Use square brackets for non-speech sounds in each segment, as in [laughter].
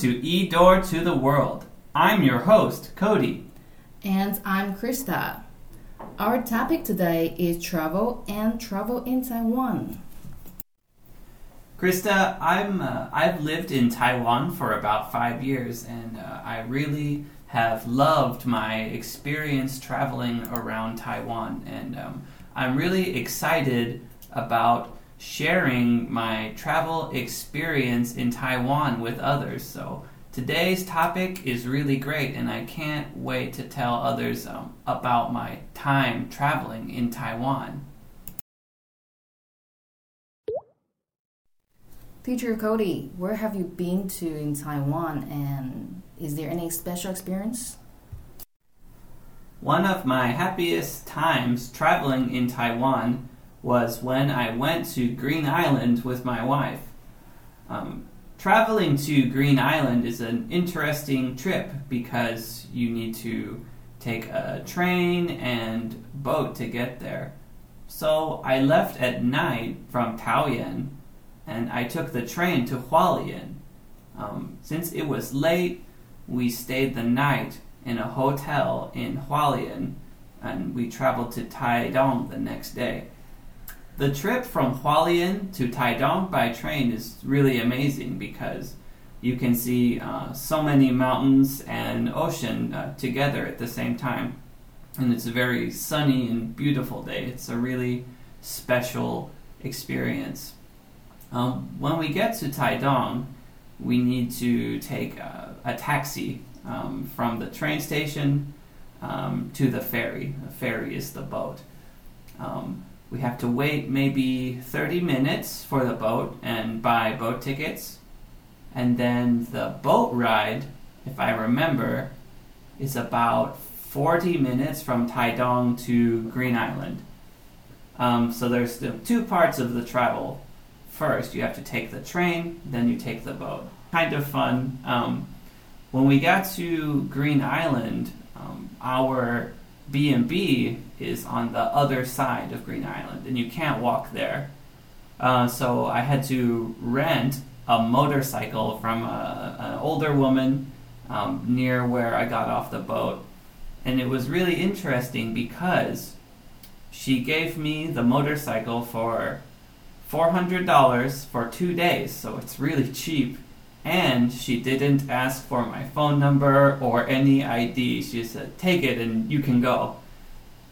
To E Door to the World. I'm your host, Cody. And I'm Krista. Our topic today is travel and travel in Taiwan. Krista, I'm uh, I've lived in Taiwan for about five years, and uh, I really have loved my experience traveling around Taiwan, and um, I'm really excited about sharing my travel experience in Taiwan with others. So today's topic is really great, and I can't wait to tell others um, about my time traveling in Taiwan. Teacher Cody, where have you been to in Taiwan and is there any special experience? One of my happiest times traveling in Taiwan was when I went to Green Island with my wife. Um, traveling to Green Island is an interesting trip because you need to take a train and boat to get there. So I left at night from Taoyuan and I took the train to Hualien. Um, since it was late, we stayed the night in a hotel in Hualien and we traveled to Taidong the next day. The trip from Hualien to Taidong by train is really amazing because you can see uh, so many mountains and ocean uh, together at the same time. And it's a very sunny and beautiful day. It's a really special experience. Um, when we get to Taidong, we need to take a, a taxi um, from the train station um, to the ferry. The ferry is the boat. Um, we have to wait maybe 30 minutes for the boat and buy boat tickets. And then the boat ride, if I remember, is about 40 minutes from Taidong to Green Island. Um, so there's the two parts of the travel. First, you have to take the train, then you take the boat. Kind of fun. Um, when we got to Green Island, um, our B and B is on the other side of Green Island, and you can't walk there. Uh, so I had to rent a motorcycle from a, an older woman um, near where I got off the boat, and it was really interesting because she gave me the motorcycle for four hundred dollars for two days, so it's really cheap and she didn't ask for my phone number or any ID. She said, "Take it and you can go."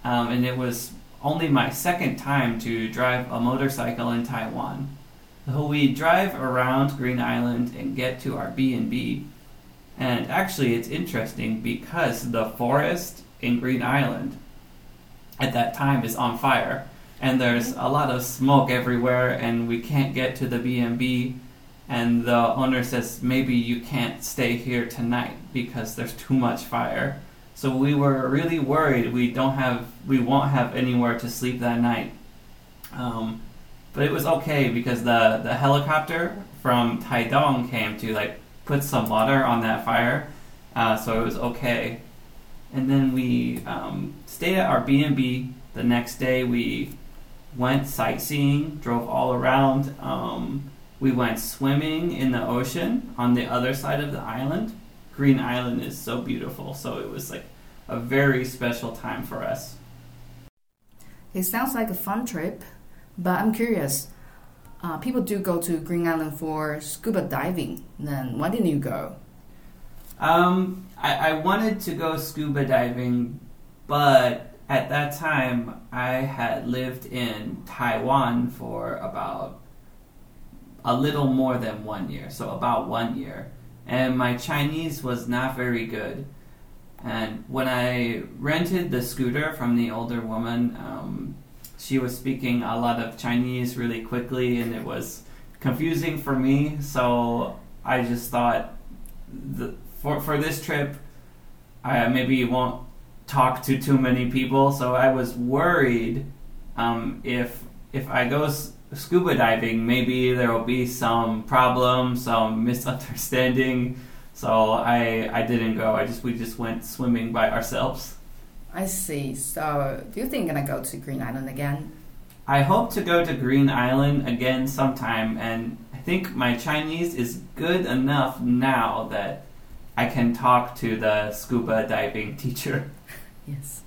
Um, and it was only my second time to drive a motorcycle in Taiwan. So we drive around Green Island and get to our B and actually, it's interesting because the forest in Green Island at that time is on fire, and there's a lot of smoke everywhere, and we can't get to the B and B and the owner says maybe you can't stay here tonight because there's too much fire. So we were really worried we don't have we won't have anywhere to sleep that night. Um, but it was okay because the the helicopter from Taidong came to like put some water on that fire, uh, so it was okay. And then we um, stayed at our B and B. The next day we went sightseeing, drove all around. Um, we went swimming in the ocean on the other side of the island. Green Island is so beautiful, so it was like a very special time for us. It sounds like a fun trip, but I'm curious. Uh, people do go to Green Island for scuba diving. Then why didn't you go? Um, I, I wanted to go scuba diving, but at that time I had lived in Taiwan for about a little more than one year, so about one year. And my Chinese was not very good. And when I rented the scooter from the older woman, um, she was speaking a lot of Chinese really quickly, and it was confusing for me. So I just thought, the, for for this trip, I maybe won't talk to too many people. So I was worried um, if if I go scuba diving, maybe there will be some problem, some [laughs] misunderstanding. So I I didn't go. I just we just went swimming by ourselves. I see. So do you think you're gonna go to Green Island again? I hope to go to Green Island again sometime, and I think my Chinese is good enough now that I can talk to the scuba diving [laughs] teacher. Yes.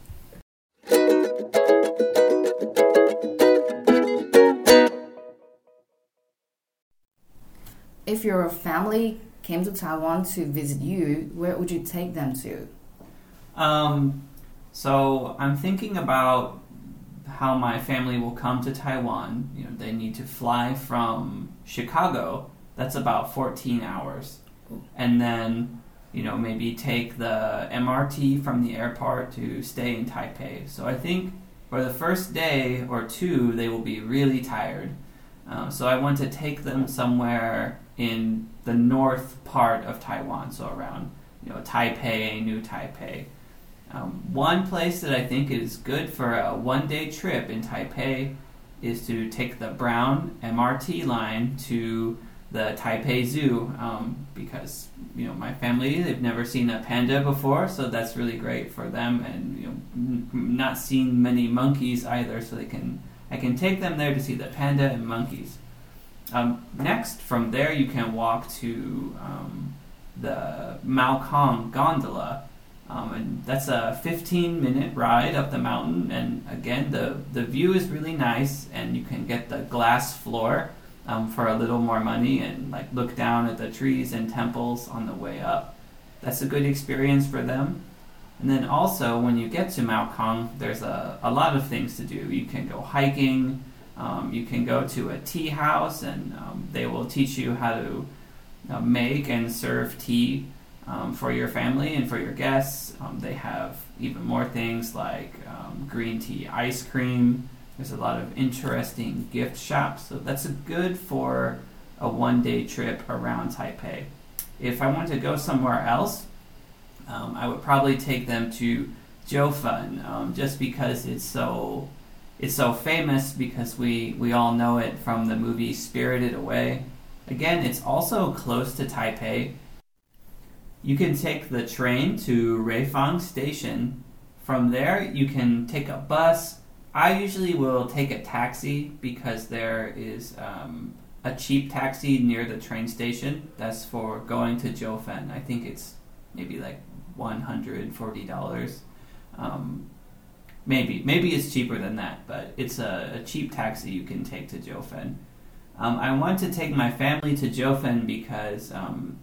If your family came to Taiwan to visit you, where would you take them to? Um, so I'm thinking about how my family will come to Taiwan. You know, they need to fly from Chicago. That's about 14 hours, and then you know maybe take the MRT from the airport to stay in Taipei. So I think for the first day or two they will be really tired. Um, so I want to take them somewhere in the north part of Taiwan, so around you know Taipei, New Taipei. Um, one place that I think is good for a one day trip in Taipei is to take the Brown MRT line to the Taipei Zoo um, because you know my family they've never seen a panda before, so that's really great for them, and you know n- not seen many monkeys either, so they can I can take them there to see the panda and monkeys. Um, next, from there you can walk to um, the Mao Kong gondola. Um, and that's a 15 minute ride up the mountain. And again, the, the view is really nice, and you can get the glass floor um, for a little more money and like look down at the trees and temples on the way up. That's a good experience for them. And then also, when you get to Mao Kong, there's a, a lot of things to do. You can go hiking, um, you can go to a tea house, and um, they will teach you how to uh, make and serve tea um, for your family and for your guests. Um, they have even more things like um, green tea ice cream. There's a lot of interesting gift shops, so that's good for a one day trip around Taipei. If I want to go somewhere else, um, I would probably take them to Jiufen, um, just because it's so it's so famous because we we all know it from the movie Spirited Away. Again, it's also close to Taipei. You can take the train to Ruifang Station. From there, you can take a bus. I usually will take a taxi because there is um, a cheap taxi near the train station. That's for going to Jiufen. I think it's maybe like one hundred forty dollars. Um, maybe maybe it's cheaper than that, but it's a, a cheap taxi you can take to Jiufen. Um, I want to take my family to Jiufen because um,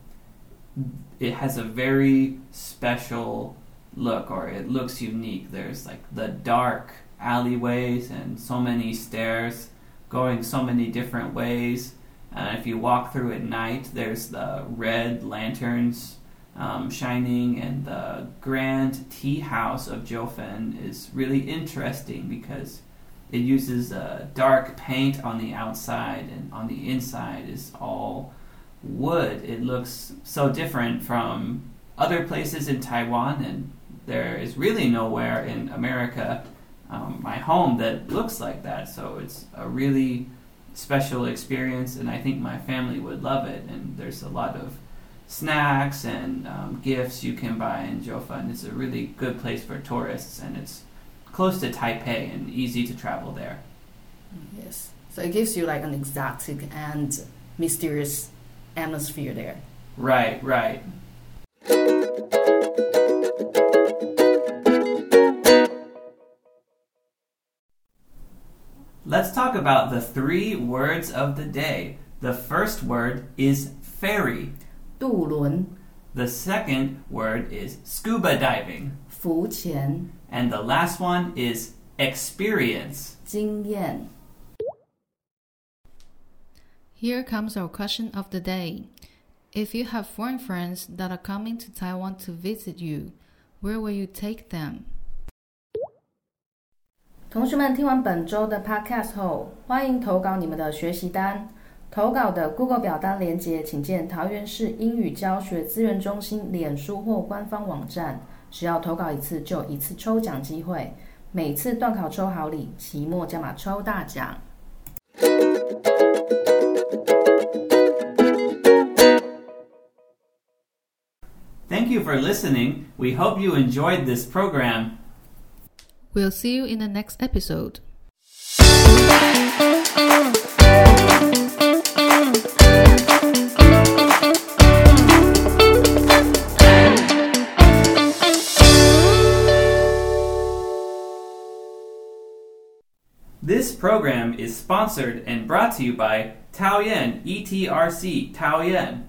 it has a very special look, or it looks unique. There's like the dark alleyways and so many stairs going so many different ways. Uh, if you walk through at night, there's the red lanterns um, shining, and the grand tea house of Jiufen is really interesting because it uses uh, dark paint on the outside, and on the inside is all wood. It looks so different from other places in Taiwan, and there is really nowhere in America, um, my home, that looks like that. So it's a really special experience, and I think my family would love it. And there's a lot of snacks and um, gifts you can buy in Jiufen. It's a really good place for tourists, and it's close to Taipei and easy to travel there. Yes. So it gives you like an exotic and mysterious atmosphere there. Right, right. Let's talk about the three words of the day. The first word is ferry. 渡轮、 The second word is scuba diving. 浮潜、 And the last one is experience. 经验。 Here comes our question of the day. If you have foreign friends that are coming to Taiwan to visit you, where will you take them? 同学们听完本周的 Podcast 后，欢迎投稿你们的学习单。 投稿的 Google 表单连接，请见桃园市英语教学资源中心脸书或官方网站。只要投稿一次，就有一次抽奖机会。每次段考抽好礼，期末加码抽大奖。Thank you for listening. We hope you enjoyed this program. We'll see you in the next episode. Program is sponsored and brought to you by Taoyuan, E T R C, Taoyuan.